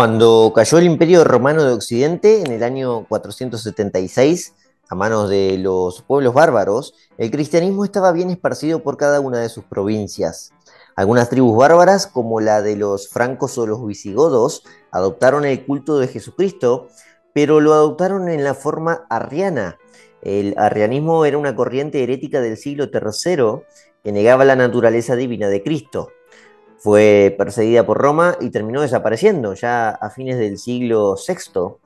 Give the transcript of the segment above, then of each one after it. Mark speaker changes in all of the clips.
Speaker 1: Cuando cayó el Imperio Romano de Occidente en el año 476, a manos de los pueblos bárbaros, el cristianismo estaba bien esparcido por cada una de sus provincias. Algunas tribus bárbaras, como la de los francos o los visigodos, adoptaron el culto de Jesucristo, pero lo adoptaron en la forma arriana. El arrianismo era una corriente herética del siglo III que negaba la naturaleza divina de Cristo. Fue perseguida por Roma y terminó desapareciendo ya a fines del siglo VI,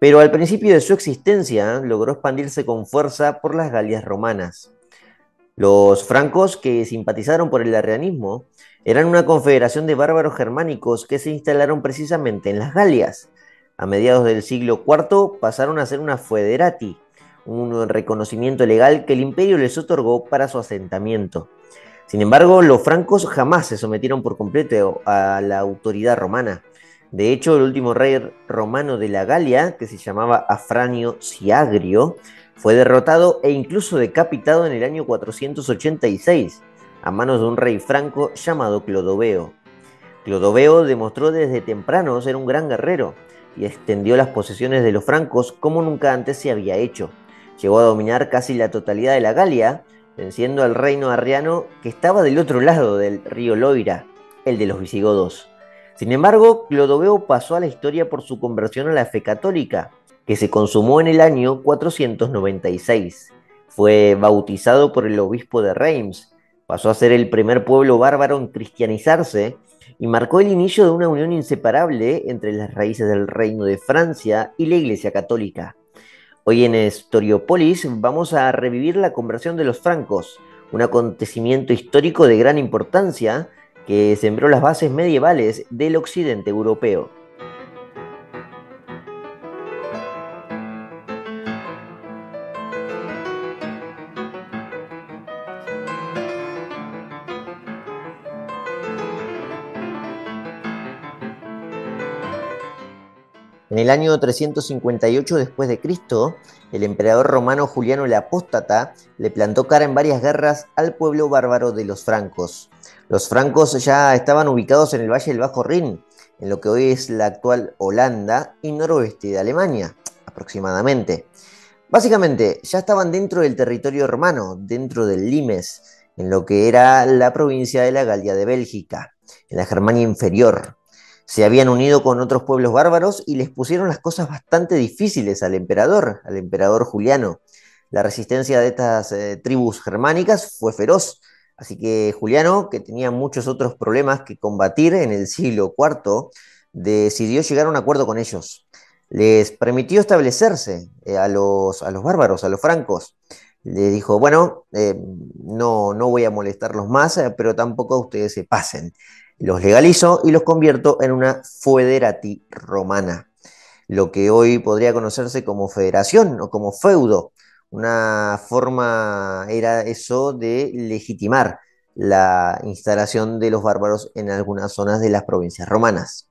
Speaker 1: pero al principio de su existencia logró expandirse con fuerza por las Galias romanas. Los francos que simpatizaron por el arrianismo eran una confederación de bárbaros germánicos que se instalaron precisamente en las Galias. A mediados del siglo IV pasaron a ser una federati, un reconocimiento legal que el imperio les otorgó para su asentamiento. Sin embargo, los francos jamás se sometieron por completo a la autoridad romana. De hecho, el último rey romano de la Galia, que se llamaba Afranio Siagrio, fue derrotado e incluso decapitado en el año 486 a manos de un rey franco llamado Clodoveo. Clodoveo demostró desde temprano ser un gran guerrero y extendió las posesiones de los francos como nunca antes se había hecho. Llegó a dominar casi la totalidad de la Galia, venciendo al reino arriano que estaba del otro lado del río Loira, el de los visigodos. Sin embargo, Clodoveo pasó a la historia por su conversión a la fe católica, que se consumó en el año 496. Fue bautizado por el obispo de Reims, pasó a ser el primer pueblo bárbaro en cristianizarse y marcó el inicio de una unión inseparable entre las raíces del reino de Francia y la Iglesia católica. Hoy en Historiopolis vamos a revivir la conversión de los francos, un acontecimiento histórico de gran importancia que sembró las bases medievales del occidente europeo. El año 358 después de Cristo, el emperador romano Juliano el Apóstata le plantó cara en varias guerras al pueblo bárbaro de los francos. Los francos ya estaban ubicados en el valle del Bajo Rin, en lo que hoy es la actual Holanda y noroeste de Alemania, aproximadamente. Básicamente, ya estaban dentro del territorio romano, dentro del Limes, en lo que era la provincia de la Galia de Bélgica, en la Germania inferior se habían unido con otros pueblos bárbaros y les pusieron las cosas bastante difíciles al emperador, al emperador Juliano. La resistencia de estas eh, tribus germánicas fue feroz, así que Juliano, que tenía muchos otros problemas que combatir en el siglo IV, decidió llegar a un acuerdo con ellos. Les permitió establecerse eh, a, los, a los bárbaros, a los francos. Les dijo, bueno, eh, no, no voy a molestarlos más, pero tampoco ustedes se pasen los legalizo y los convierto en una federati romana, lo que hoy podría conocerse como federación o como feudo. Una forma era eso de legitimar la instalación de los bárbaros en algunas zonas de las provincias romanas.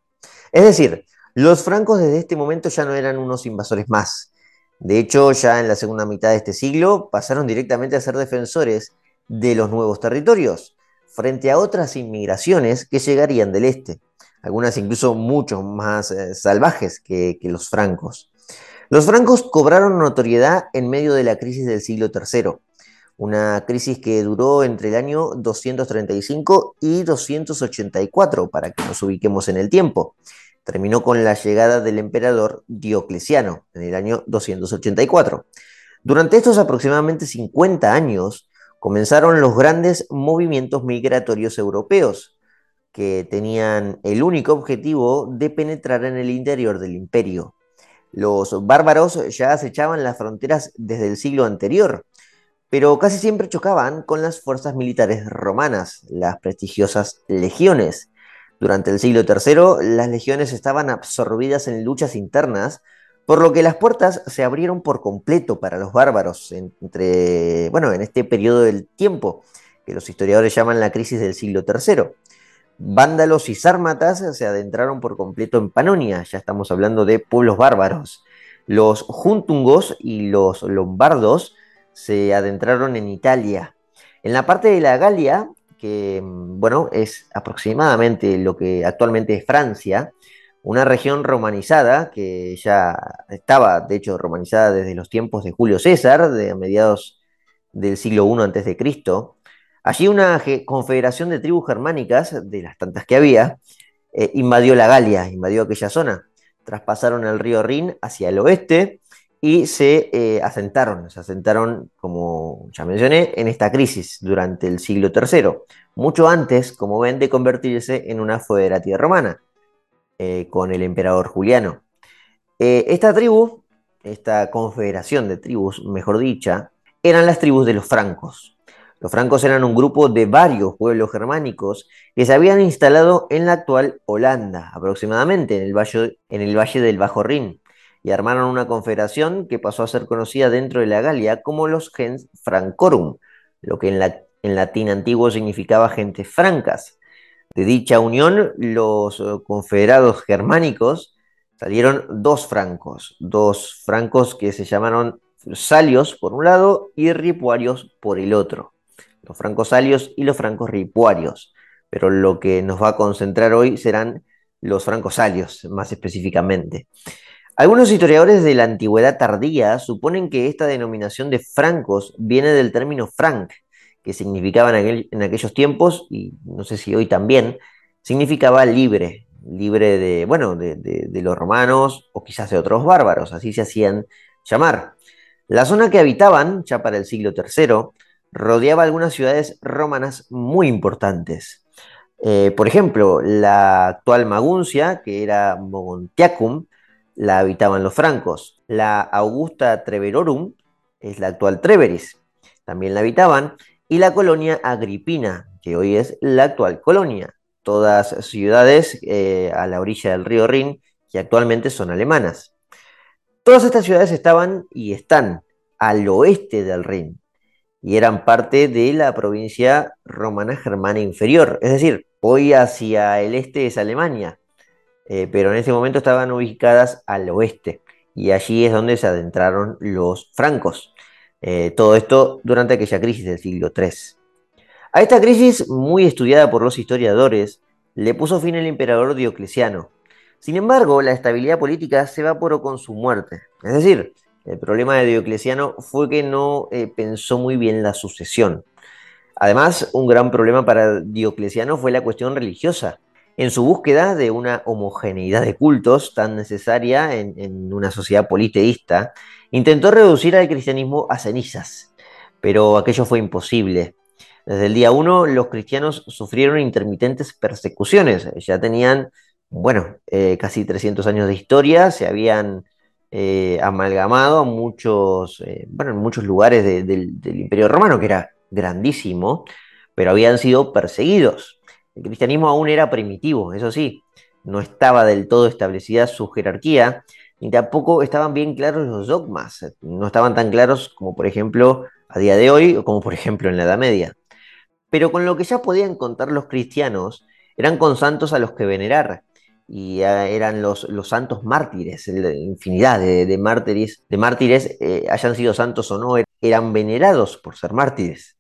Speaker 1: Es decir, los francos desde este momento ya no eran unos invasores más. De hecho, ya en la segunda mitad de este siglo pasaron directamente a ser defensores de los nuevos territorios frente a otras inmigraciones que llegarían del este, algunas incluso mucho más eh, salvajes que, los francos. Los francos cobraron notoriedad en medio de la crisis del siglo III, una crisis que duró entre el año 235 y 284, para que nos ubiquemos en el tiempo. Terminó con la llegada del emperador Diocleciano en el año 284. Durante estos aproximadamente 50 años, comenzaron los grandes movimientos migratorios europeos, que tenían el único objetivo de penetrar en el interior del imperio. Los bárbaros ya acechaban las fronteras desde el siglo anterior, pero casi siempre chocaban con las fuerzas militares romanas, las prestigiosas legiones. Durante el siglo III, las legiones estaban absorbidas en luchas internas por lo que las puertas se abrieron por completo para los bárbaros entre, bueno, en este periodo del tiempo, que los historiadores llaman la crisis del siglo III. Vándalos y sármatas se adentraron por completo en Panonia, ya estamos hablando de pueblos bárbaros. Los juntungos y los lombardos se adentraron en Italia. En la parte de la Galia, que bueno, es aproximadamente lo que actualmente es Francia, una región romanizada que ya estaba, de hecho, romanizada desde los tiempos de Julio César, de mediados del siglo I a.C. Allí una confederación de tribus germánicas, de las tantas que había, eh, invadió la Galia, invadió aquella zona. Traspasaron el río Rin hacia el oeste y se eh, asentaron, se asentaron, como ya mencioné, en esta crisis durante el siglo III, mucho antes, como ven, de convertirse en una federativa romana, eh, con el emperador Juliano. esta tribu, esta confederación de tribus, mejor dicha, eran las tribus de los francos. Los francos eran un grupo de varios pueblos germánicos que se habían instalado en la actual Holanda, aproximadamente en el valle, en el valle del Bajo Rin, y armaron una confederación que pasó a ser conocida dentro de la Galia como los gens francorum, lo que en, en latín antiguo significaba gentes francas. De dicha unión, los eh, confederados germánicos salieron dos francos, dos francos que se llamaron salios por un lado y ripuarios por el otro los francos salios y los francos ripuarios, pero lo que nos va a concentrar hoy serán los francos salios, más específicamente. Algunos historiadores de la antigüedad tardía suponen que esta denominación de francos viene del término franc, que significaba en, aquellos tiempos, y no sé si hoy también, significaba libre, libre de, bueno, de, de, los romanos o quizás de otros bárbaros, así se hacían llamar. La zona que habitaban, ya para el siglo III, rodeaba algunas ciudades romanas muy importantes. Eh, por ejemplo, la actual Maguncia, que era Mogontiacum, la habitaban los francos. La Augusta Treverorum es la actual Treveris, también la habitaban. Y la colonia Agripina, que hoy es la actual colonia. Todas ciudades eh, a la orilla del río Rin, que actualmente son alemanas. Todas estas ciudades estaban y están al oeste del Rin, y eran parte de la provincia romana germana inferior. Es decir, hoy hacia el este es Alemania, eh, pero en ese momento estaban ubicadas al oeste y allí es donde se adentraron los francos. Eh, todo esto durante aquella crisis del siglo III. A esta crisis, muy estudiada por los historiadores, le puso fin el emperador Diocleciano. Sin embargo, la estabilidad política se evaporó con su muerte. Es decir, el problema de Diocleciano fue que no eh, pensó muy bien la sucesión. Además, un gran problema para Diocleciano fue la cuestión religiosa. En su búsqueda de una homogeneidad de cultos tan necesaria en, una sociedad politeísta, intentó reducir al cristianismo a cenizas, pero aquello fue imposible. Desde el día uno, los cristianos sufrieron intermitentes persecuciones. Ya tenían, bueno, eh, casi 300 años de historia, se habían eh, amalgamado muchos, eh, bueno, en muchos lugares del, Imperio Romano, que era grandísimo, pero habían sido perseguidos. El cristianismo aún era primitivo, eso sí, no estaba del todo establecida su jerarquía, ni tampoco estaban bien claros los dogmas, no estaban tan claros como por ejemplo a día de hoy o como por ejemplo en la Edad Media. Pero con lo que ya podían contar los cristianos eran con santos a los que venerar, y eran los, santos mártires, infinidad de, mártires, de mártires eh, hayan sido santos o no, eran venerados por ser mártires.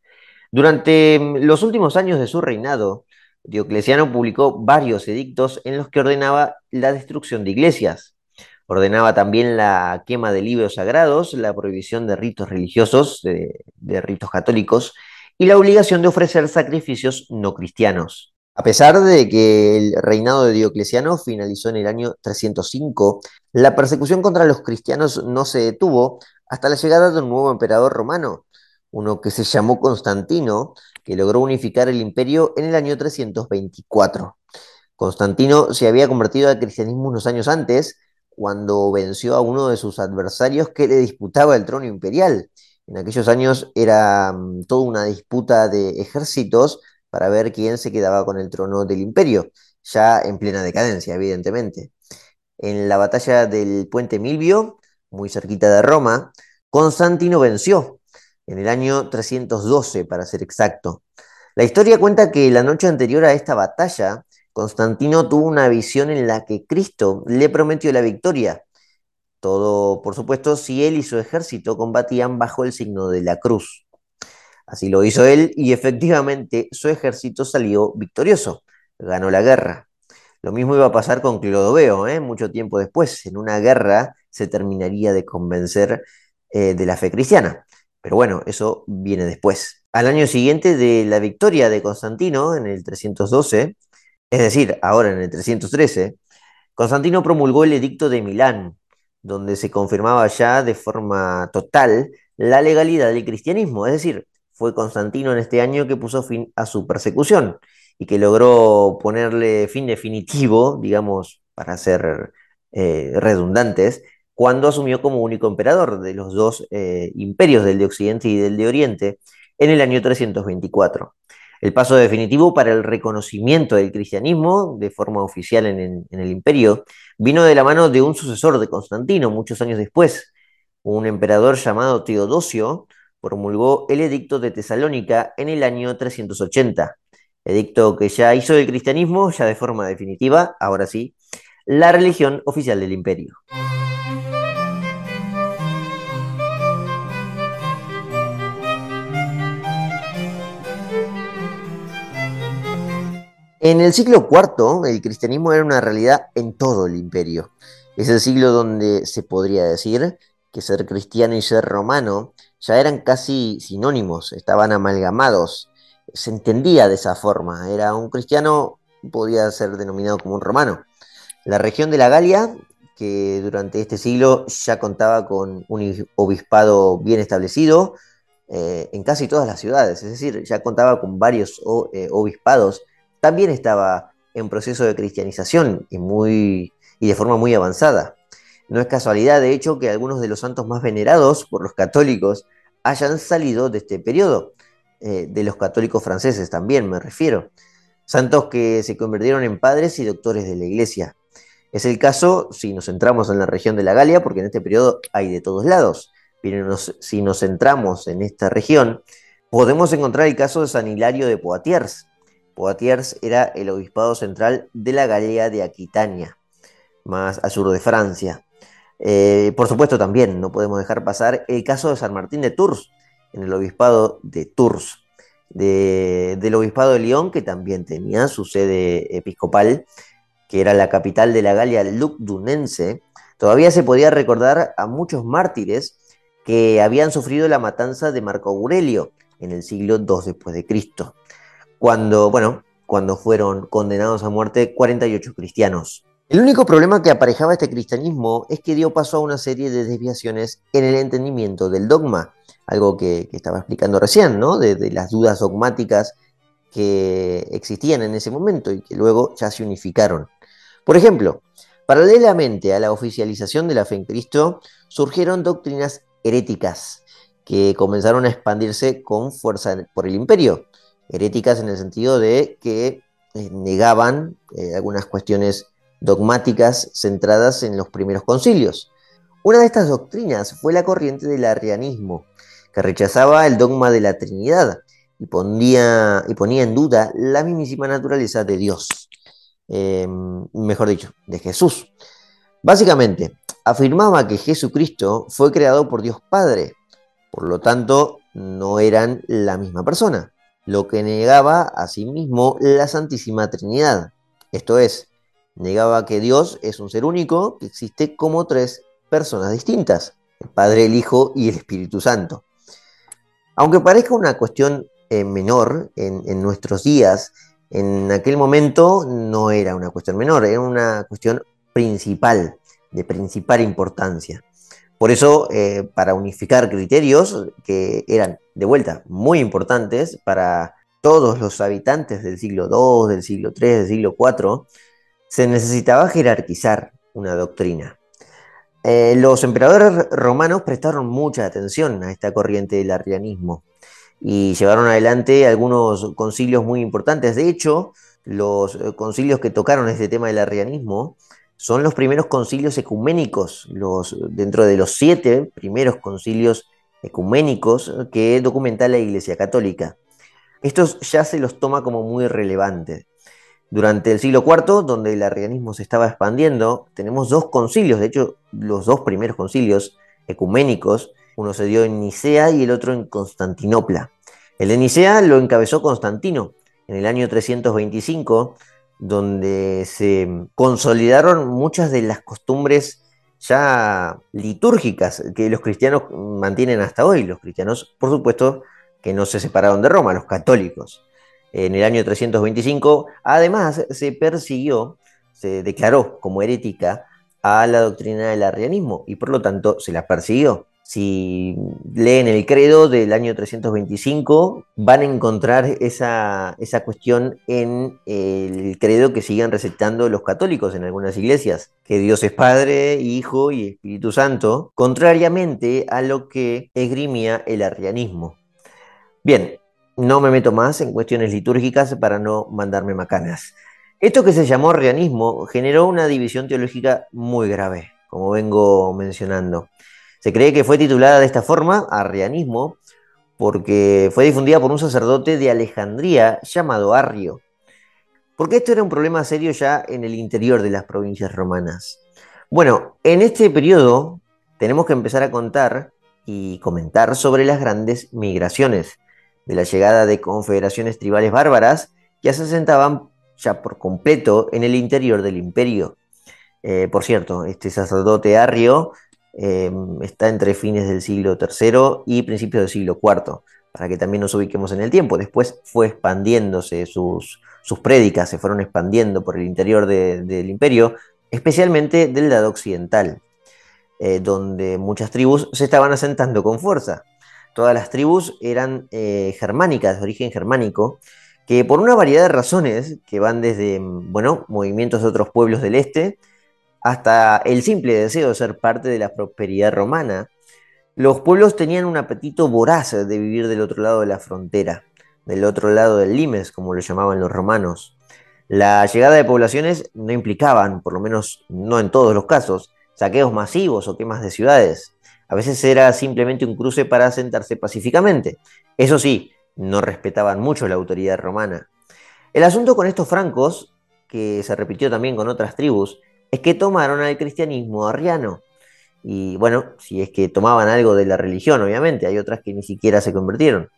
Speaker 1: Durante mm, los últimos años de su reinado, Diocleciano publicó varios edictos en los que ordenaba la destrucción de iglesias. Ordenaba también la quema de libros sagrados, la prohibición de ritos religiosos, de ritos católicos, y la obligación de ofrecer sacrificios no cristianos. A pesar de que el reinado de Diocleciano finalizó en el año 305, la persecución contra los cristianos no se detuvo hasta la llegada de un nuevo emperador romano, uno que se llamó Constantino, que logró unificar el imperio en el año 324. Constantino se había convertido al cristianismo unos años antes, cuando venció a uno de sus adversarios que le disputaba el trono imperial. En aquellos años era mm, toda una disputa de ejércitos para ver quién se quedaba con el trono del imperio, ya en plena decadencia, evidentemente. En la batalla del puente Milvio, muy cerquita de Roma, Constantino venció en el año 312, para ser exacto. La historia cuenta que la noche anterior a esta batalla, Constantino tuvo una visión en la que Cristo le prometió la victoria. Todo, por supuesto, si él y su ejército combatían bajo el signo de la cruz. Así lo hizo él y efectivamente su ejército salió victorioso, ganó la guerra. Lo mismo iba a pasar con Clodoveo, ¿eh? mucho tiempo después, en una guerra se terminaría de convencer eh, de la fe cristiana. Pero bueno, eso viene después. Al año siguiente de la victoria de Constantino, en el 312, es decir, ahora en el 313, Constantino promulgó el Edicto de Milán, donde se confirmaba ya de forma total la legalidad del cristianismo. Es decir, fue Constantino en este año que puso fin a su persecución y que logró ponerle fin definitivo, digamos, para ser eh, redundantes, cuando asumió como único emperador de los dos eh, imperios, del de Occidente y del de Oriente, en el año 324. El paso definitivo para el reconocimiento del cristianismo de forma oficial en, el imperio vino de la mano de un sucesor de Constantino muchos años después. Un emperador llamado Teodosio promulgó el edicto de Tesalónica en el año 380. Edicto que ya hizo del cristianismo, ya de forma definitiva, ahora sí, la religión oficial del imperio. En el siglo IV, el cristianismo era una realidad en todo el imperio. Es el siglo donde se podría decir que ser cristiano y ser romano ya eran casi sinónimos, estaban amalgamados. Se entendía de esa forma. Era un cristiano, podía ser denominado como un romano. La región de la Galia, que durante este siglo ya contaba con un obispado bien establecido eh, en casi todas las ciudades, es decir, ya contaba con varios eh, obispados también estaba en proceso de cristianización y, muy, y de forma muy avanzada. No es casualidad, de hecho, que algunos de los santos más venerados por los católicos hayan salido de este periodo, eh, de los católicos franceses también me refiero, santos que se convirtieron en padres y doctores de la iglesia. Es el caso si nos centramos en la región de la Galia, porque en este periodo hay de todos lados, pero si nos centramos en esta región, podemos encontrar el caso de San Hilario de Poitiers, Poitiers era el obispado central de la Galia de Aquitania, más al sur de Francia. Eh, por supuesto, también no podemos dejar pasar el caso de San Martín de Tours, en el obispado de Tours, del obispado de Lyon, que también tenía su sede episcopal, que era la capital de la Galia Lugdunense. Todavía se podía recordar a muchos mártires que habían sufrido la matanza de Marco Aurelio en el siglo II después de Cristo cuando, bueno, cuando fueron condenados a muerte 48 cristianos. El único problema que aparejaba este cristianismo es que dio paso a una serie de desviaciones en el entendimiento del dogma, algo que, estaba explicando recién, ¿no? De, las dudas dogmáticas que existían en ese momento y que luego ya se unificaron. Por ejemplo, paralelamente a la oficialización de la fe en Cristo, surgieron doctrinas heréticas que comenzaron a expandirse con fuerza por el imperio heréticas en el sentido de que eh, negaban eh, algunas cuestiones dogmáticas centradas en los primeros concilios. Una de estas doctrinas fue la corriente del arrianismo, que rechazaba el dogma de la Trinidad y ponía, en duda la mismísima naturaleza de Dios, em, mejor dicho, de Jesús. Básicamente, afirmaba que Jesucristo fue creado por Dios Padre, por lo tanto, no eran la misma persona lo que negaba a sí mismo la Santísima Trinidad. Esto es, negaba que Dios es un ser único que existe como tres personas distintas, el Padre, el Hijo y el Espíritu Santo. Aunque parezca una cuestión eh, menor en, nuestros días, en aquel momento no era una cuestión menor, era una cuestión principal, de principal importancia. Por eso, eh, para unificar criterios que eran, de vuelta, muy importantes para todos los habitantes del siglo II, del siglo III, del siglo IV, se necesitaba jerarquizar una doctrina. Eh, los emperadores romanos prestaron mucha atención a esta corriente del arrianismo y llevaron adelante algunos concilios muy importantes. De hecho, los eh, concilios que tocaron este tema del arrianismo son los primeros concilios ecuménicos, los, dentro de los siete primeros concilios ecuménicos que documenta la Iglesia Católica. Estos ya se los toma como muy relevantes. Durante el siglo IV, donde el arrianismo se estaba expandiendo, tenemos dos concilios, de hecho los dos primeros concilios ecuménicos, uno se dio en Nicea y el otro en Constantinopla. El de Nicea lo encabezó Constantino en el año 325 donde se consolidaron muchas de las costumbres ya litúrgicas que los cristianos mantienen hasta hoy. Los cristianos, por supuesto, que no se separaron de Roma, los católicos. En el año 325, además, se persiguió, se declaró como herética a la doctrina del arrianismo y por lo tanto se la persiguió. Si leen el credo del año 325, van a encontrar esa, esa cuestión en el credo que siguen recetando los católicos en algunas iglesias, que Dios es Padre, Hijo y Espíritu Santo, contrariamente a lo que esgrimía el arrianismo. Bien, no me meto más en cuestiones litúrgicas para no mandarme macanas. Esto que se llamó arrianismo generó una división teológica muy grave, como vengo mencionando. Se cree que fue titulada de esta forma, arrianismo, porque fue difundida por un sacerdote de Alejandría llamado Arrio. Porque esto era un problema serio ya en el interior de las provincias romanas. Bueno, en este periodo tenemos que empezar a contar y comentar sobre las grandes migraciones, de la llegada de confederaciones tribales bárbaras que se asentaban ya por completo en el interior del imperio. Eh, por cierto, este sacerdote Arrio Em, está entre fines del siglo III y principios del siglo IV, para que también nos ubiquemos en el tiempo. Después fue expandiéndose sus, sus prédicas, se fueron expandiendo por el interior del imperio, especialmente del lado occidental, eh, donde muchas tribus se estaban asentando con fuerza. Todas las tribus eran eh, germánicas, de origen germánico, que por una variedad de razones, que van desde, bueno, movimientos de otros pueblos del este, hasta el simple deseo de ser parte de la prosperidad romana, los pueblos tenían un apetito voraz de vivir del otro lado de la frontera, del otro lado del limes, como lo llamaban los romanos. La llegada de poblaciones no implicaban, por lo menos no en todos los casos, saqueos masivos o quemas de ciudades. A veces era simplemente un cruce para asentarse pacíficamente. Eso sí, no respetaban mucho la autoridad romana. El asunto con estos francos, que se repitió también con otras tribus, es que tomaron al cristianismo arriano. Y bueno, si es que tomaban algo de la religión, obviamente, hay otras que ni siquiera se convirtieron.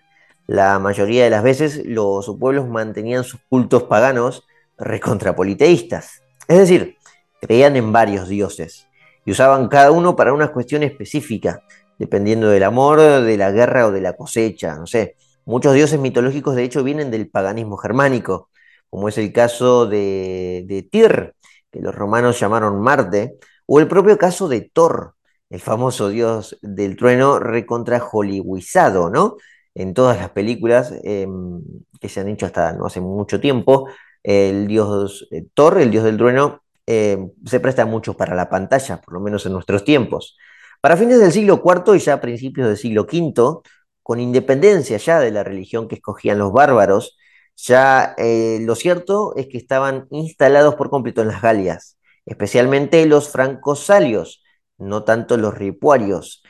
Speaker 1: La mayoría de las veces los pueblos mantenían sus cultos paganos recontrapoliteístas. Es decir, creían en varios dioses y usaban cada uno para una cuestión específica, dependiendo del amor, de la guerra o de la cosecha, no sé. Muchos dioses mitológicos de hecho vienen del paganismo germánico, como es el caso de, de Tyr, que los romanos llamaron Marte, o el propio caso de Thor, el famoso dios del trueno recontra hollywoodizado, ¿no? En todas las películas em, que se han hecho hasta no hace mucho tiempo, el dios eh, Thor, el dios del trueno, em, se presta mucho para la pantalla, por lo menos en nuestros tiempos. Para fines del siglo IV y ya principios del siglo V, con independencia ya de la religión que escogían los bárbaros, ya eh, lo cierto es que estaban instalados por completo en las Galias, especialmente los francosalios, no tanto los ripuarios.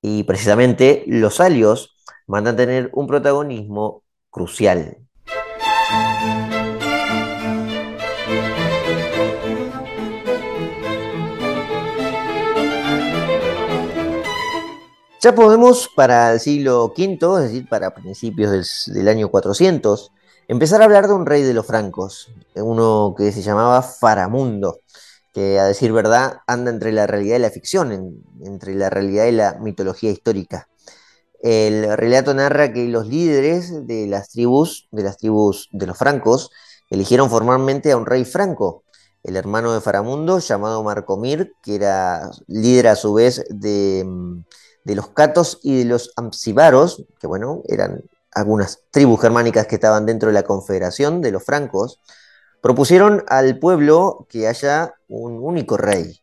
Speaker 1: Y precisamente los salios van a tener un protagonismo crucial. Ya podemos para el siglo V, es decir, para principios del, del año 400, empezar a hablar de un rey de los francos, uno que se llamaba Faramundo, que a decir verdad anda entre la realidad y la ficción, entre la realidad y la mitología histórica. El relato narra que los líderes de las tribus, de las tribus de los francos, eligieron formalmente a un rey franco, el hermano de Faramundo, llamado Marcomir, que era líder a su vez de, de los catos y de los amsibaros, que bueno, eran algunas tribus germánicas que estaban dentro de la confederación de los francos, propusieron al pueblo que haya un único rey,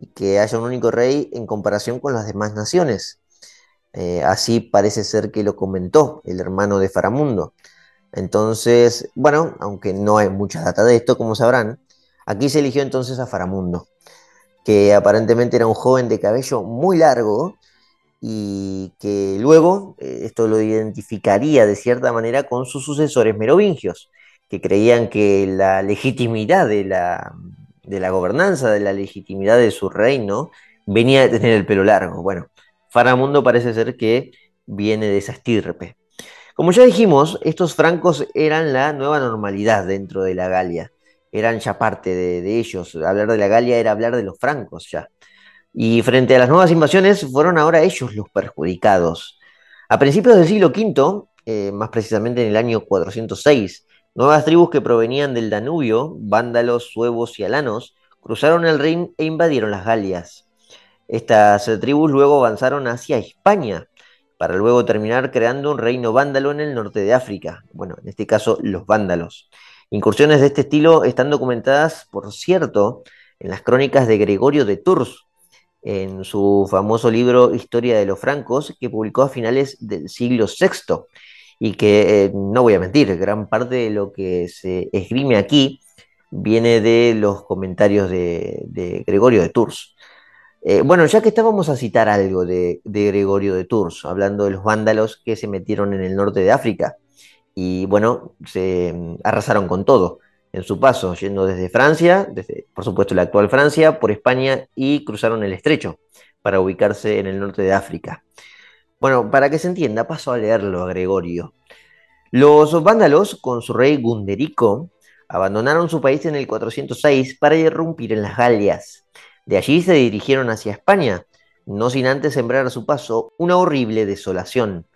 Speaker 1: y que haya un único rey en comparación con las demás naciones. Eh, así parece ser que lo comentó el hermano de Faramundo. Entonces, bueno, aunque no hay mucha data de esto, como sabrán, aquí se eligió entonces a Faramundo, que aparentemente era un joven de cabello muy largo, y que luego eh, esto lo identificaría de cierta manera con sus sucesores merovingios, que creían que la legitimidad de la, de la gobernanza, de la legitimidad de su reino, venía de tener el pelo largo. Bueno, Faramundo parece ser que viene de esa estirpe. Como ya dijimos, estos francos eran la nueva normalidad dentro de la Galia. eran ya parte de, ellos. Hablar de la Galia era hablar de los francos ya. Y frente a las nuevas invasiones fueron ahora ellos los perjudicados. A principios del siglo V, eh, más precisamente en el año 406, nuevas tribus que provenían del Danubio, vándalos, suevos y alanos, cruzaron el Rin e invadieron las Galias. Estas tribus luego avanzaron hacia España, para luego terminar creando un reino vándalo en el norte de África, bueno, en este caso los vándalos. Incursiones de este estilo están documentadas, por cierto, en las crónicas de Gregorio de Tours, en su famoso libro Historia de los Francos, que publicó a finales del siglo VI, y que, eh, no voy a mentir, gran parte de lo que se esgrime aquí viene de los comentarios de Gregorio de Tours. Eh, bueno, ya que estábamos a citar algo de, Gregorio de Tours, hablando de los vándalos que se metieron en el norte de África, y bueno, se mm, arrasaron con todo en su paso, yendo desde Francia, desde por supuesto la actual Francia, por España y cruzaron el estrecho para ubicarse en el norte de África. Bueno, para que se entienda, paso a leerlo a Gregorio. Los vándalos, con su rey Gunderico, abandonaron su país en el 406 para irrumpir en las Galias de allí se dirigieron hacia España, no sin antes sembrar a su paso una horrible desolación.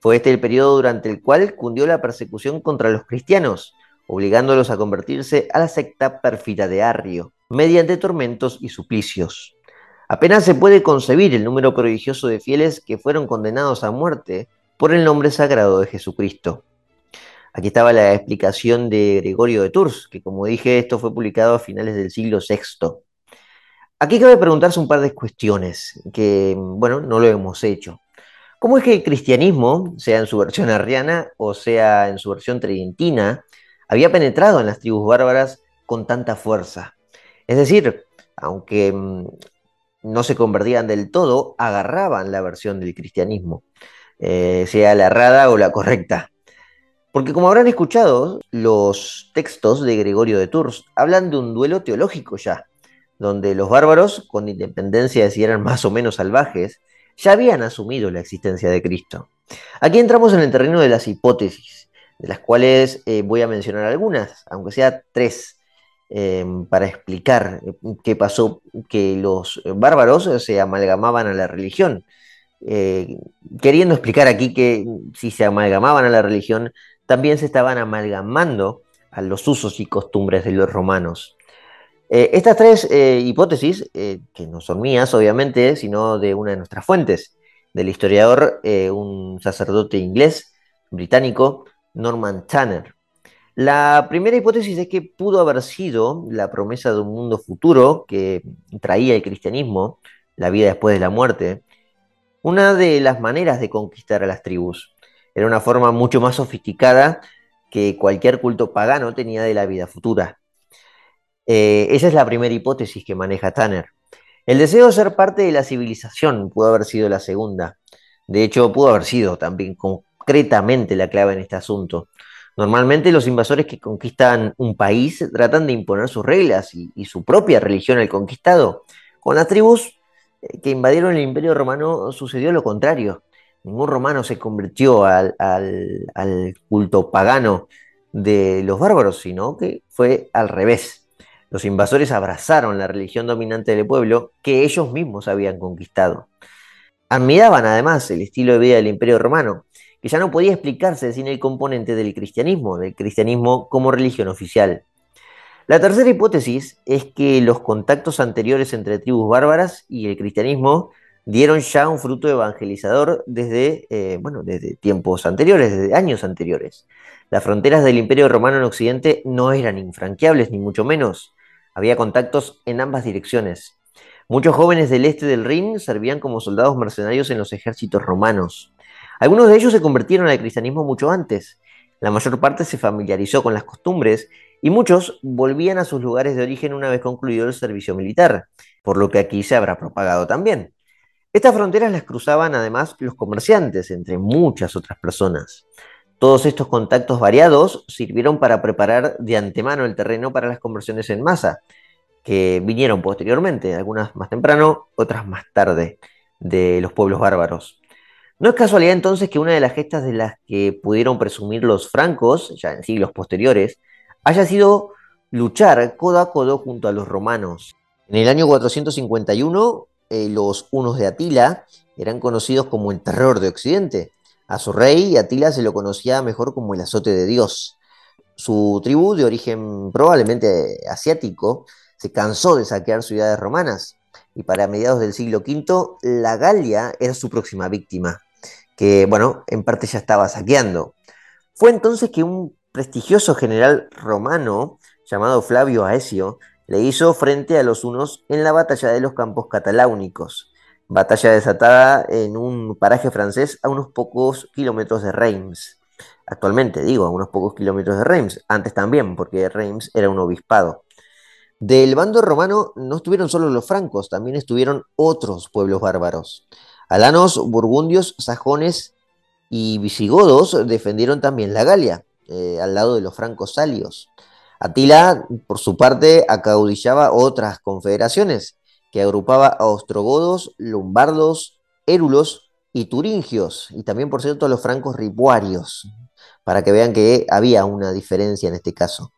Speaker 1: Fue este el periodo durante el cual cundió la persecución contra los cristianos, obligándolos a convertirse a la secta pérfida de Arrio, mediante tormentos y suplicios. Apenas se puede concebir el número prodigioso de fieles que fueron condenados a muerte por el nombre sagrado de Jesucristo. Aquí estaba la explicación de Gregorio de Tours, que como dije, esto fue publicado a finales del siglo VI. Aquí cabe preguntarse un par de cuestiones que, bueno, no lo hemos hecho. ¿Cómo es que el cristianismo, sea en su versión arriana o sea en su versión tridentina, había penetrado en las tribus bárbaras con tanta fuerza? Es decir, aunque mm, no se convertían del todo, agarraban la versión del cristianismo, eh, sea la errada o la correcta. Porque como habrán escuchado, los textos de Gregorio de Tours hablan de un duelo teológico ya, donde los bárbaros, con independencia de si eran más o menos salvajes, ya habían asumido la existencia de Cristo. Aquí entramos en el terreno de las hipótesis, de las cuales eh, voy a mencionar algunas, aunque sea tres, em, para explicar eh, qué pasó que los bárbaros se amalgamaban a la religión. Eh, queriendo explicar aquí que si se amalgamaban a la religión, también se estaban amalgamando a los usos y costumbres de los romanos. Eh, estas tres eh, hipótesis, eh, que no son mías, obviamente, sino de una de nuestras fuentes, del historiador, un sacerdote inglés, británico, Norman Tanner. La primera hipótesis es que pudo haber sido la promesa de un mundo futuro que traía el cristianismo, la vida después de la muerte, una de las maneras de conquistar a las tribus. Era una forma mucho más sofisticada que cualquier culto pagano tenía de la vida futura. Eh, esa es la primera hipótesis que maneja Tanner. El deseo de ser parte de la civilización pudo haber sido la segunda. De hecho, pudo haber sido también concretamente la clave en este asunto. Normalmente los invasores que conquistan un país tratan de imponer sus reglas y, su propia religión al conquistado. Con las tribus eh, que invadieron el imperio romano sucedió lo contrario. Ningún romano se convirtió al culto pagano de los bárbaros, sino que fue al revés. Los invasores abrazaron la religión dominante del pueblo que ellos mismos habían conquistado. Admiraban además el estilo de vida del imperio romano, que ya no podía explicarse sin el componente del cristianismo, del cristianismo como religión oficial. La tercera hipótesis es que los contactos anteriores entre tribus bárbaras y el cristianismo dieron ya un fruto evangelizador desde, eh, bueno, desde tiempos anteriores, desde años anteriores. Las fronteras del imperio romano en Occidente no eran infranqueables, ni mucho menos. Había contactos en ambas direcciones. Muchos jóvenes del este del Rin servían como soldados mercenarios en los ejércitos romanos. Algunos de ellos se convirtieron al cristianismo mucho antes. La mayor parte se familiarizó con las costumbres y muchos volvían a sus lugares de origen una vez concluido el servicio militar, por lo que aquí se habrá propagado también. Estas fronteras las cruzaban además los comerciantes, entre muchas otras personas. Todos estos contactos variados sirvieron para preparar de antemano el terreno para las conversiones en masa, que vinieron posteriormente, algunas más temprano, otras más tarde, de los pueblos bárbaros. No es casualidad entonces que una de las gestas de las que pudieron presumir los francos, ya en siglos posteriores, haya sido luchar codo a codo junto a los romanos. En el año 451, eh, los unos de Atila eran conocidos como el terror de Occidente. A su rey, Atila, se lo conocía mejor como el azote de Dios. Su tribu, de origen probablemente asiático, se cansó de saquear ciudades romanas y para mediados del siglo V la Galia era su próxima víctima, que bueno, en parte ya estaba saqueando. Fue entonces que un prestigioso general romano llamado Flavio Aesio le hizo frente a los unos en la batalla de los campos cataláunicos, batalla desatada en un paraje francés a unos pocos kilómetros de Reims. Actualmente, digo, a unos pocos kilómetros de Reims, antes también, porque Reims era un obispado. Del bando romano no estuvieron solo los francos, también estuvieron otros pueblos bárbaros. Alanos, burgundios, sajones y visigodos defendieron también la Galia, eh, al lado de los francos salios. Atila, por su parte, acaudillaba otras confederaciones que agrupaba a ostrogodos, lombardos, érulos y turingios, y también, por cierto, los francos ripuarios, para que vean que había una diferencia en este caso.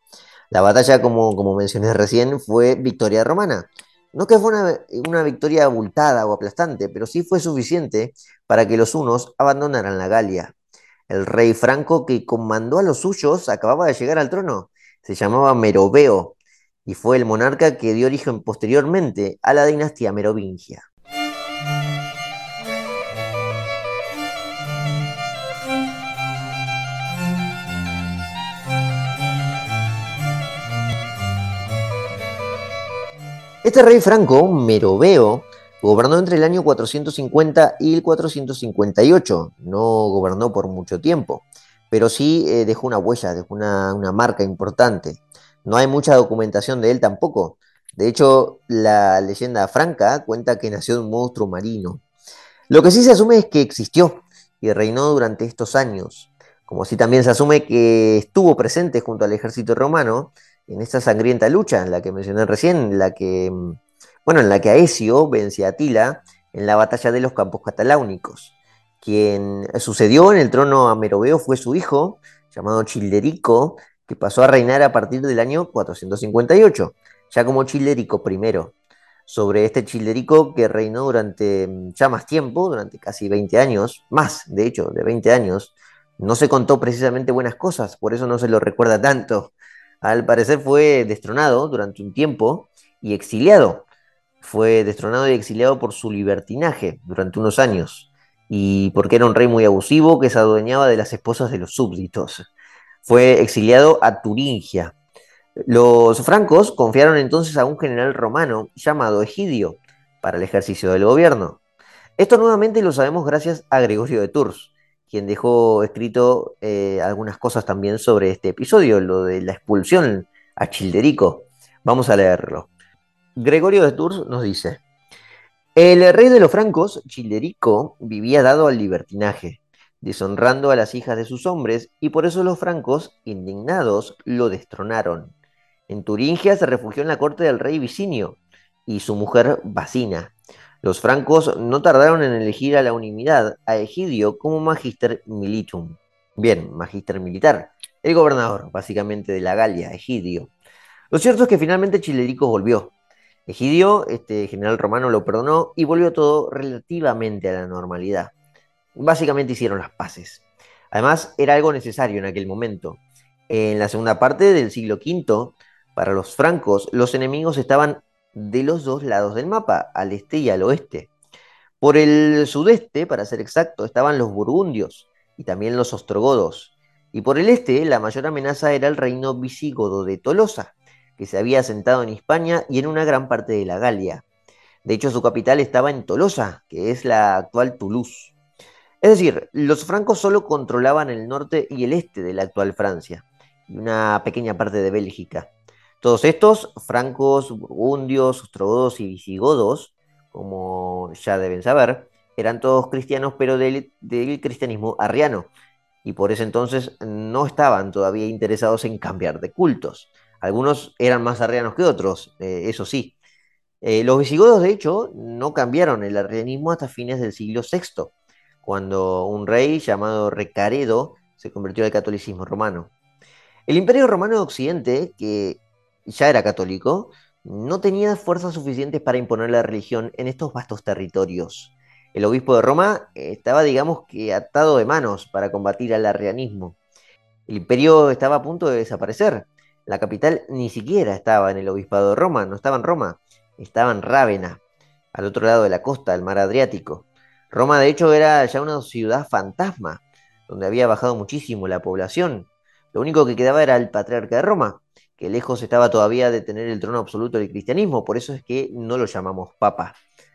Speaker 1: La batalla, como, como mencioné recién, fue victoria romana. No que fue una, una, victoria abultada o aplastante, pero sí fue suficiente para que los hunos abandonaran la Galia. El rey franco que comandó a los suyos acababa de llegar al trono se llamaba Meroveo y fue el monarca que dio origen posteriormente a la dinastía merovingia. Este rey franco, Meroveo, gobernó entre el año 450 y el 458, no gobernó por mucho tiempo pero sí eh, dejó una huella, dejó una, marca importante. No hay mucha documentación de él tampoco. De hecho, la leyenda franca cuenta que nació un monstruo marino. Lo que sí se asume es que existió y reinó durante estos años, como si también se asume que estuvo presente junto al ejército romano en esta sangrienta lucha en la que mencioné recién, en la que, bueno, en la que Aesio vence a Atila en la batalla de los campos cataláunicos. Quien sucedió en el trono a Meroveo fue su hijo, llamado Childerico, que pasó a reinar a partir del año 458, ya como Childerico I. Sobre este Childerico que reinó durante mm, ya más tiempo, durante casi 20 años, más de hecho, de 20 años, no se contó precisamente buenas cosas, por eso no se lo recuerda tanto. Al parecer fue destronado durante un tiempo y exiliado. Fue destronado y exiliado por su libertinaje durante unos años y porque era un rey muy abusivo que se adueñaba de las esposas de los súbditos. Fue exiliado a Turingia. Los francos confiaron entonces a un general romano llamado Egidio para el ejercicio del gobierno. Esto nuevamente lo sabemos gracias a Gregorio de Tours, quien dejó escrito eh, algunas cosas también sobre este episodio, lo de la expulsión a Childerico. Vamos a leerlo. Gregorio de Tours nos dice, el rey de los francos, Childerico, vivía dado al libertinaje, deshonrando a las hijas de sus hombres, y por eso los francos, indignados, lo destronaron. En Turingia se refugió en la corte del rey Vicinio y su mujer Basina. Los francos no tardaron en elegir a la unanimidad a Egidio como magister militum. Bien, magister militar, el gobernador, básicamente, de la Galia, Egidio. Lo cierto es que finalmente Childerico volvió, Egidio, este general romano, lo perdonó y volvió todo relativamente a la normalidad. Básicamente hicieron las paces. Además, era algo necesario en aquel momento. En la segunda parte del siglo V, para los francos, los enemigos estaban de los dos lados del mapa, al este y al oeste. Por el sudeste, para ser exacto, estaban los burgundios y también los ostrogodos. Y por el este, la mayor amenaza era el reino visigodo de Tolosa, que se había asentado en España y en una gran parte de la Galia. De hecho, su capital estaba en Tolosa, que es la actual Toulouse. Es decir, los francos solo controlaban el norte y el este de la actual Francia, y una pequeña parte de Bélgica. Todos estos, francos, burgundios, ostrogodos y visigodos, como ya deben saber, eran todos cristianos, pero del, cristianismo arriano, y por ese entonces no estaban todavía interesados en cambiar de cultos. Algunos eran más arrianos que otros, eh, eso sí. Eh, los visigodos, de hecho, no cambiaron el arrianismo hasta fines del siglo VI, cuando un rey llamado Recaredo se convirtió al catolicismo romano. El Imperio Romano de Occidente, que ya era católico, no tenía fuerzas suficientes para imponer la religión en estos vastos territorios. El obispo de Roma estaba, digamos que, atado de manos para combatir al arrianismo. El imperio estaba a punto de desaparecer. La capital ni siquiera estaba en el obispado de Roma, no estaba en Roma, estaba en Rávena, al otro lado de la costa, del mar Adriático. Roma, de hecho, era ya una ciudad fantasma, donde había bajado muchísimo la población. Lo único que quedaba era el patriarca de Roma, que lejos estaba todavía de tener el trono absoluto del cristianismo, por eso es que no lo llamamos papa.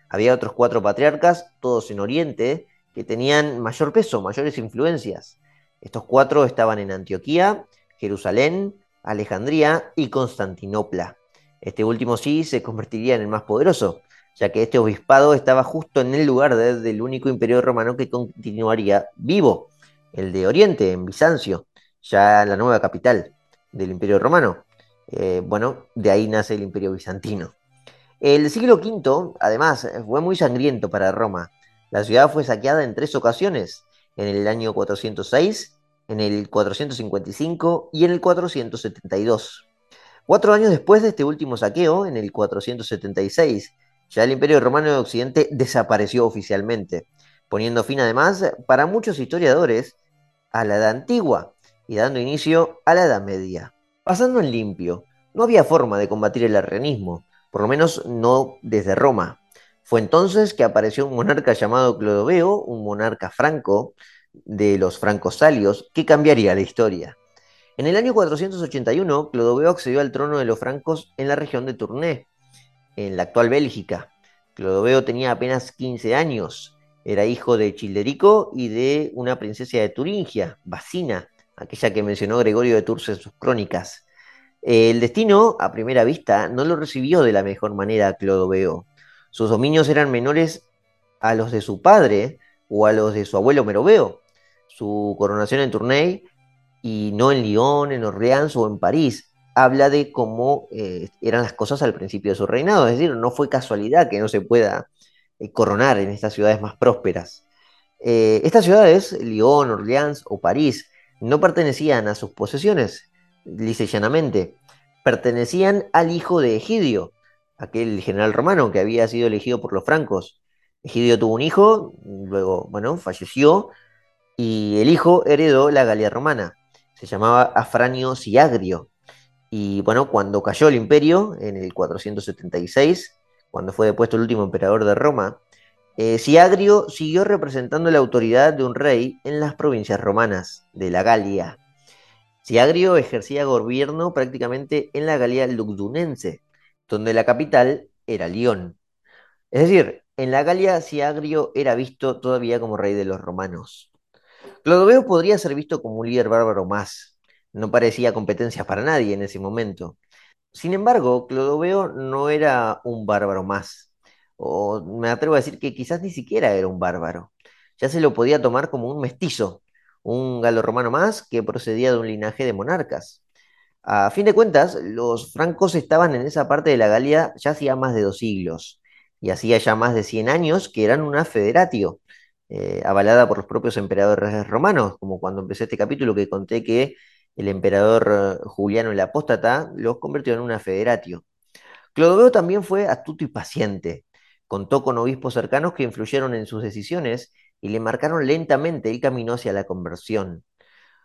Speaker 1: Había otros cuatro patriarcas, todos en Oriente, que tenían mayor peso, mayores influencias. Estos cuatro estaban en Antioquía, Jerusalén, Alejandría y Constantinopla. Este último sí se convertiría en el más poderoso, ya que este obispado estaba justo en el lugar del único imperio romano que continuaría vivo, el de Oriente, en Bizancio, ya la nueva capital del imperio romano. Eh, bueno, de ahí nace el imperio bizantino. El siglo V, además, fue muy sangriento para Roma. La ciudad fue saqueada en tres ocasiones, en el año 406, en el 455 y en el 472. Cuatro años después de este último saqueo, en el 476, ya el Imperio Romano de Occidente desapareció oficialmente, poniendo fin además, para muchos historiadores, a la Edad Antigua y dando inicio a la Edad Media. Pasando en limpio, no había forma de combatir el arrianismo, por lo menos no desde Roma. Fue entonces que apareció un monarca llamado Clodoveo, un monarca franco de los francos salios, que cambiaría la historia. En el año 481, Clodoveo accedió al trono de los francos en la región de Tournai, en la actual Bélgica. Clodoveo tenía apenas 15 años, era hijo de Childerico y de una princesa de Turingia, Bacina, aquella que mencionó Gregorio de Tours en sus crónicas. El destino, a primera vista, no lo recibió de la mejor manera Clodoveo. Sus dominios eran menores a los de su padre o a los de su abuelo Meroveo. Su coronación en Tournai y no en Lyon, en Orleans o en París. Habla de cómo eh, eran las cosas al principio de su reinado, es decir, no fue casualidad que no se pueda eh, coronar en estas ciudades más prósperas. Eh, estas ciudades, Lyon, Orleans o París, no pertenecían a sus posesiones, dice llanamente, pertenecían al hijo de Egidio, aquel general romano que había sido elegido por los francos. Egidio tuvo un hijo, luego, bueno, falleció, y el hijo heredó la Galia romana se llamaba Afranio Siagrio. Y bueno, cuando cayó el imperio, en el 476, cuando fue depuesto el último emperador de Roma, eh, Siagrio siguió representando la autoridad de un rey en las provincias romanas de la Galia. Siagrio ejercía gobierno prácticamente en la Galia lugdunense, donde la capital era Lyon. Es decir, en la Galia Siagrio era visto todavía como rey de los romanos. Clodoveo podría ser visto como un líder bárbaro más. No parecía competencia para nadie en ese momento. Sin embargo, Clodoveo no era un bárbaro más. O me atrevo a decir que quizás ni siquiera era un bárbaro. Ya se lo podía tomar como un mestizo, un galo-romano más que procedía de un linaje de monarcas. A fin de cuentas, los francos estaban en esa parte de la Galia ya hacía más de dos siglos, y hacía ya más de 100 años que eran una federatio, eh, avalada por los propios emperadores romanos, como cuando empecé este capítulo que conté que el emperador eh, Juliano el Apóstata los convirtió en una federatio. Clodoveo también fue astuto y paciente. Contó con obispos cercanos que influyeron en sus decisiones y le marcaron lentamente el camino hacia la conversión.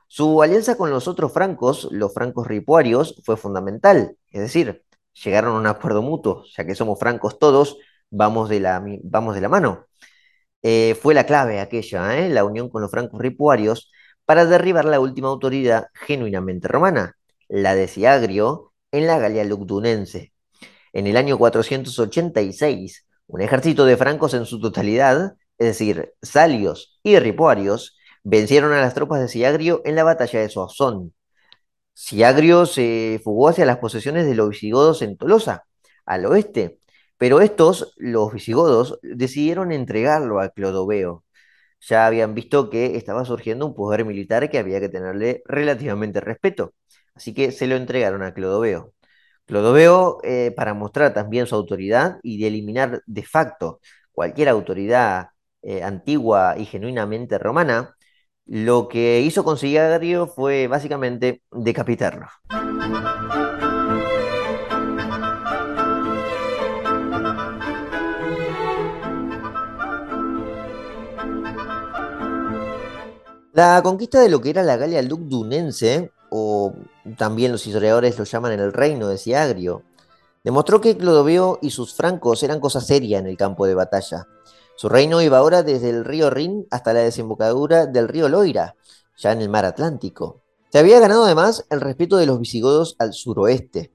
Speaker 1: Su alianza con los otros francos, los francos ripuarios, fue fundamental, es decir, llegaron a un acuerdo mutuo, ya que somos francos todos, vamos de la, vamos de la mano. Eh, fue la clave aquella, ¿eh? la unión con los francos ripuarios, para derribar la última autoridad genuinamente romana, la de Siagrio, en la Galia Lugdunense. En el año 486, un ejército de francos en su totalidad, es decir, salios y ripuarios, vencieron a las tropas de Siagrio en la batalla de Soissons. Siagrio se fugó hacia las posesiones de los visigodos en Tolosa, al oeste, pero estos, los visigodos, decidieron entregarlo a Clodoveo. Ya habían visto que estaba surgiendo un poder militar que había que tenerle relativamente respeto. Así que se lo entregaron a Clodoveo. Clodoveo, eh, para mostrar también su autoridad y de eliminar de facto cualquier autoridad eh, antigua y genuinamente romana, lo que hizo con Sigario fue básicamente decapitarlo. La conquista de lo que era la Galia Lugdunense o también los historiadores lo llaman el reino de Siagrio, demostró que Clodoveo y sus francos eran cosa seria en el campo de batalla. Su reino iba ahora desde el río Rin hasta la desembocadura del río Loira, ya en el mar Atlántico. Se había ganado además el respeto de los visigodos al suroeste.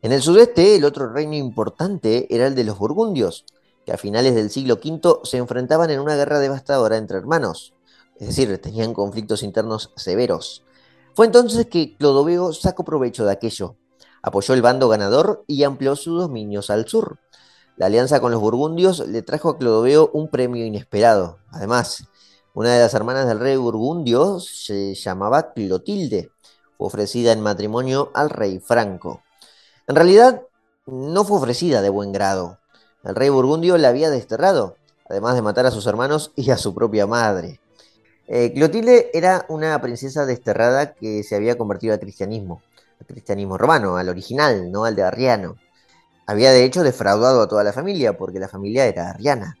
Speaker 1: En el sudeste, el otro reino importante era el de los burgundios, que a finales del siglo V se enfrentaban en una guerra devastadora entre hermanos, es decir, tenían conflictos internos severos. Fue entonces que Clodoveo sacó provecho de aquello, apoyó el bando ganador y amplió sus dominios al sur. La alianza con los burgundios le trajo a Clodoveo un premio inesperado. Además, una de las hermanas del rey burgundio se llamaba Clotilde. Ofrecida en matrimonio al rey Franco. En realidad, no fue ofrecida de buen grado. El rey burgundio la había desterrado, además de matar a sus hermanos y a su propia madre. Eh, Clotilde era una princesa desterrada que se había convertido al cristianismo, al cristianismo romano, al original, no al de Arriano. Había de hecho defraudado a toda la familia, porque la familia era arriana.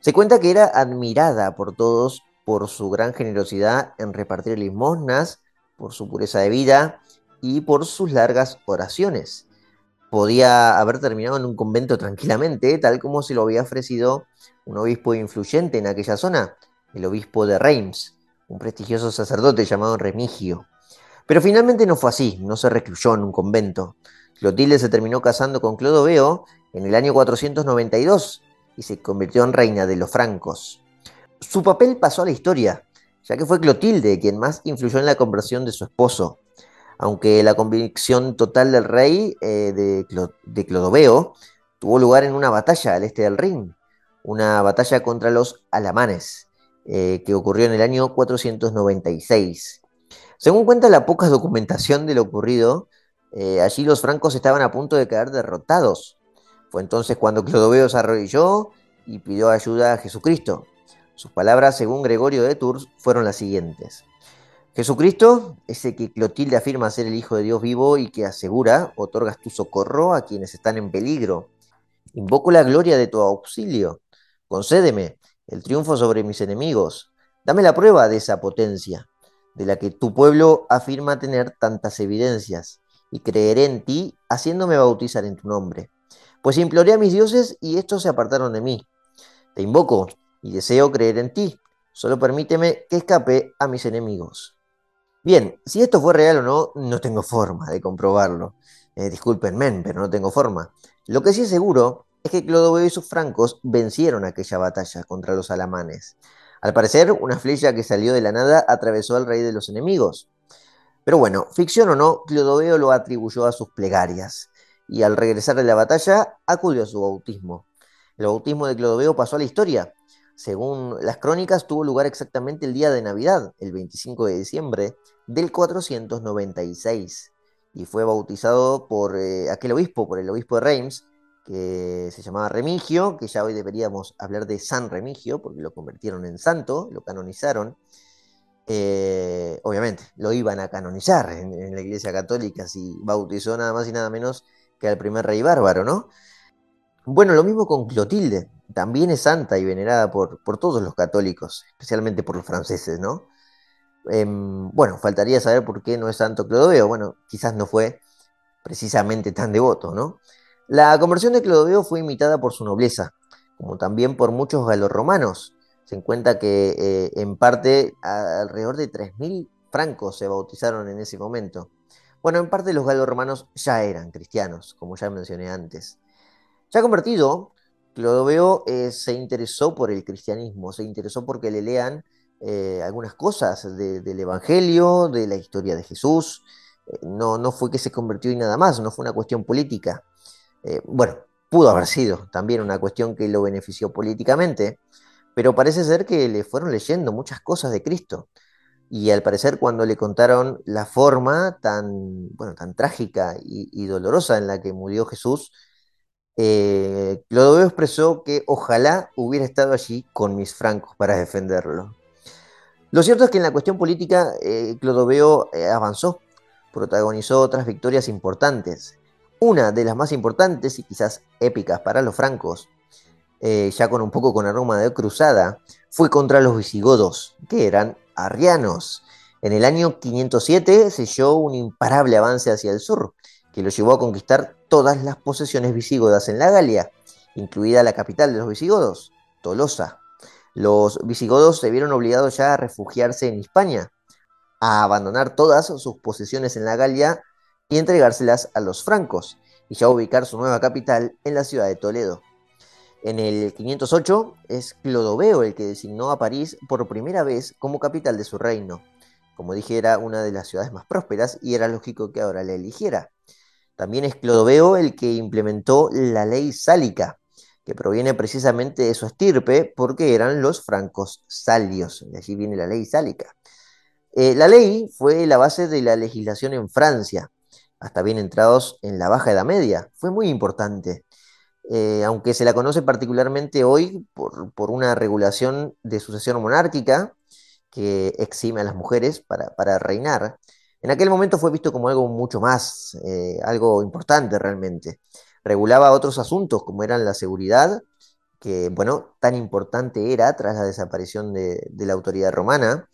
Speaker 1: Se cuenta que era admirada por todos por su gran generosidad en repartir limosnas, por su pureza de vida y por sus largas oraciones. Podía haber terminado en un convento tranquilamente, tal como se lo había ofrecido un obispo influyente en aquella zona, el obispo de Reims, un prestigioso sacerdote llamado Remigio. Pero finalmente no fue así, no se recluyó en un convento. Clotilde se terminó casando con Clodoveo en el año 492 y se convirtió en reina de los francos. Su papel pasó a la historia, ya que fue Clotilde quien más influyó en la conversión de su esposo, aunque la convicción total del rey eh, de, Clodoveo tuvo lugar en una batalla al este del Rin, una batalla contra los alamanes, eh, que ocurrió en el año 496. Según cuenta la poca documentación de lo ocurrido, eh, allí los francos estaban a punto de quedar derrotados, fue entonces cuando Clodoveo se arrodilló y pidió ayuda a Jesucristo. Sus palabras, según Gregorio de Tours, fueron las siguientes. Jesucristo, ese que Clotilde afirma ser el Hijo de Dios vivo y que asegura, otorgas tu socorro a quienes están en peligro. Invoco la gloria de tu auxilio. Concédeme el triunfo sobre mis enemigos. Dame la prueba de esa potencia, de la que tu pueblo afirma tener tantas evidencias, y creeré en ti, haciéndome bautizar en tu nombre. Pues imploré a mis dioses y estos se apartaron de mí. Te invoco y deseo creer en ti. Solo permíteme que escape a mis enemigos. Bien, si esto fue real o no, no tengo forma de comprobarlo. Eh, discúlpenme, pero no tengo forma. Lo que sí es seguro es que Clodoveo y sus francos vencieron aquella batalla contra los alamanes. Al parecer, una flecha que salió de la nada atravesó al rey de los enemigos. Pero bueno, ficción o no, Clodoveo lo atribuyó a sus plegarias y al regresar de la batalla acudió a su bautismo. El bautismo de Clodoveo pasó a la historia. Según las crónicas, tuvo lugar exactamente el día de Navidad, el 25 de diciembre del 496, y fue bautizado por eh, aquel obispo, por el obispo de Reims, que se llamaba Remigio, que ya hoy deberíamos hablar de San Remigio, porque lo convirtieron en santo, lo canonizaron. Eh, obviamente, lo iban a canonizar en, la Iglesia Católica si bautizó nada más y nada menos que al primer rey bárbaro, ¿no? Bueno, lo mismo con Clotilde, también es santa y venerada por, por todos los católicos, especialmente por los franceses, ¿no? Em, bueno, faltaría saber por qué no es santo Clodoveo, bueno, quizás no fue precisamente tan devoto, ¿no? La conversión de Clodoveo fue imitada por su nobleza, como también por muchos galorromanos. Se encuentra que eh, en parte alrededor de 3.000 francos se bautizaron en ese momento. Bueno, en parte los galos romanos ya eran cristianos, como ya mencioné antes. Ya convertido, Clodoveo eh, se interesó por el cristianismo, se interesó porque le lean eh, algunas cosas del Evangelio, de la historia de Jesús. No, no fue que se convirtió y nada más, no fue una cuestión política. Bueno, pudo haber sido también una cuestión que lo benefició políticamente, pero parece ser que le fueron leyendo muchas cosas de Cristo y al parecer cuando le contaron la forma tan, bueno, tan trágica y, dolorosa en la que murió Jesús, eh, Clodoveo expresó que ojalá hubiera estado allí con mis francos para defenderlo. Lo cierto es que en la cuestión política eh, Clodoveo eh, avanzó, protagonizó otras victorias importantes. Una de las más importantes y quizás épicas para los francos, ya con un poco con aroma de cruzada, fue contra los visigodos, que eran arrianos. En el año 507 selló un imparable avance hacia el sur, que lo llevó a conquistar todas las posesiones visigodas en la Galia, incluida la capital de los visigodos, Tolosa. Los visigodos se vieron obligados ya a refugiarse en España, a abandonar todas sus posesiones en la Galia y entregárselas a los francos, y ya ubicar su nueva capital en la ciudad de Toledo. En el 508 es Clodoveo el que designó a París por primera vez como capital de su reino. Como dije, era una de las ciudades más prósperas y era lógico que ahora la eligiera. También es Clodoveo el que implementó la ley sálica, que proviene precisamente de su estirpe porque eran los francos salios. De allí viene la ley sálica. Eh, la ley fue la base de la legislación en Francia, hasta bien entrados en la Baja Edad Media. Fue muy importante, eh, aunque se la conoce particularmente hoy por, una regulación de sucesión monárquica que exime a las mujeres para, reinar. En aquel momento fue visto como algo mucho más, eh, algo importante realmente regulaba otros asuntos como eran la seguridad, que bueno, tan importante era tras la desaparición de, la autoridad romana,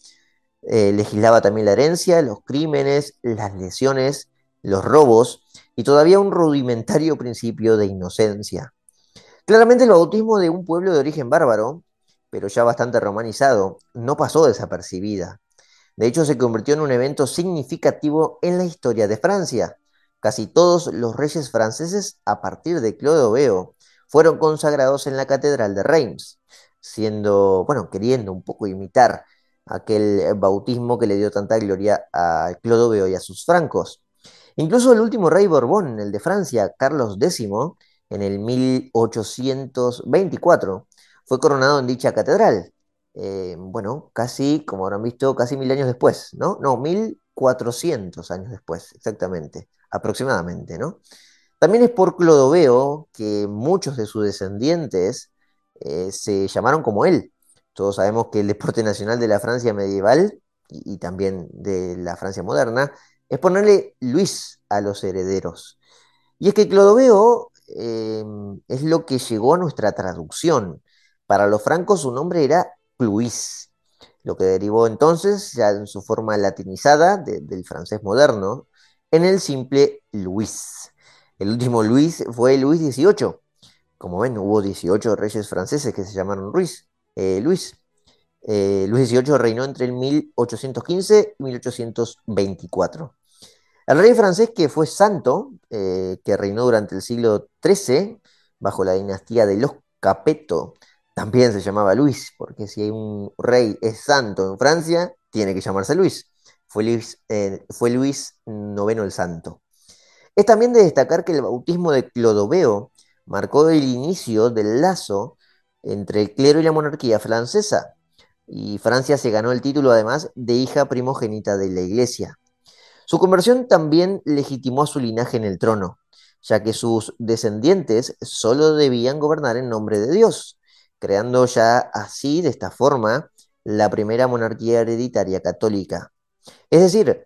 Speaker 1: eh, legislaba también la herencia, los crímenes, las lesiones, los robos y todavía un rudimentario principio de inocencia. Claramente el bautismo de un pueblo de origen bárbaro, pero ya bastante romanizado, no pasó desapercibida. De hecho, se convirtió en un evento significativo en la historia de Francia, Casi todos los reyes franceses, a partir de Clodoveo, fueron consagrados en la Catedral de Reims, siendo, bueno, queriendo un poco imitar aquel bautismo que le dio tanta gloria a Clodoveo y a sus francos. Incluso el último rey Borbón, el de Francia, Carlos X, en el 1824, fue coronado en dicha catedral. Eh, bueno, casi, como habrán visto, casi mil años después, ¿no? No, mil cuatrocientos años después, exactamente aproximadamente, ¿no? También es por Clodoveo que muchos de sus descendientes eh, se llamaron como él. Todos sabemos que el deporte nacional de la Francia medieval y, también de la Francia moderna es ponerle Luis a los herederos. Y es que Clodoveo em, es lo que llegó a nuestra traducción. Para los francos su nombre era Cluis, lo que derivó entonces, ya en su forma latinizada del francés moderno, en el simple Luis. El último Luis fue Luis XVIII. Como ven, hubo 18 reyes franceses que se llamaron. Eh, Luis. Eh, Luis XVIII reinó entre el 1815 y 1824. El rey francés que fue santo, eh, que reinó durante el siglo XIII, bajo la dinastía de los Capeto, también se llamaba Luis, porque si un rey es santo en Francia, tiene que llamarse Luis fue Luis, eh, fue Luis IX el Santo. Es también de destacar que el bautismo de Clodoveo marcó el inicio del lazo entre el clero y la monarquía francesa, y Francia se ganó el título además de hija primogénita de la iglesia. Su conversión también legitimó su linaje en el trono, ya que sus descendientes solo debían gobernar en nombre de Dios, creando ya así, de esta forma, la primera monarquía hereditaria católica. Es decir,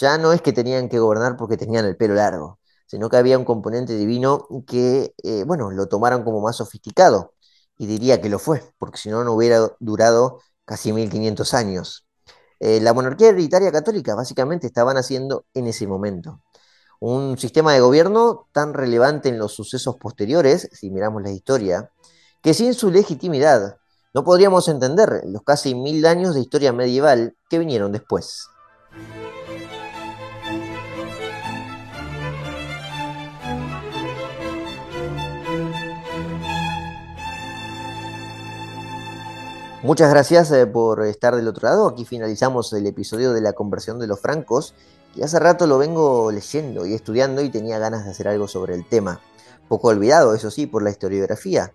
Speaker 1: ya no es que tenían que gobernar porque tenían el pelo largo, sino que había un componente divino que, eh, bueno, lo tomaron como más sofisticado. Y diría que lo fue, porque si no, no hubiera durado casi 1500 años. Eh, la monarquía hereditaria católica básicamente estaban haciendo en ese momento. Un sistema de gobierno tan relevante en los sucesos posteriores, si miramos la historia, que sin su legitimidad no podríamos entender los casi mil años de historia medieval que vinieron después. Muchas gracias eh, por estar del otro lado. Aquí finalizamos el episodio de la conversión de los francos, que hace rato lo vengo leyendo y estudiando y tenía ganas de hacer algo sobre el tema. Poco olvidado, eso sí, por la historiografía,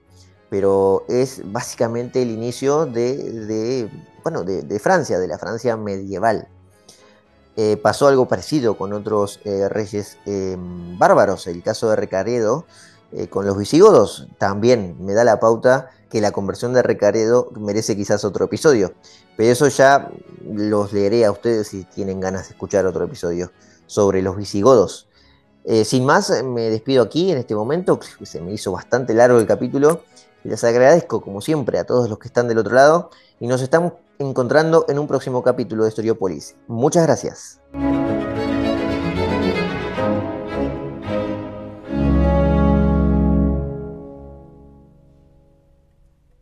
Speaker 1: pero es básicamente el inicio de, bueno, de, Francia, de la Francia medieval. Eh, pasó algo parecido con otros eh, reyes bárbaros, el caso de Recaredo con los visigodos también me da la pauta que la conversión de Recaredo merece quizás otro episodio. Pero eso ya los leeré a ustedes si tienen ganas de escuchar otro episodio sobre los visigodos. Eh, sin más, me despido aquí en este momento. Se me hizo bastante largo el capítulo. Les agradezco, como siempre, a todos los que están del otro lado. Y nos estamos encontrando en un próximo capítulo de Historiopolis. Muchas gracias.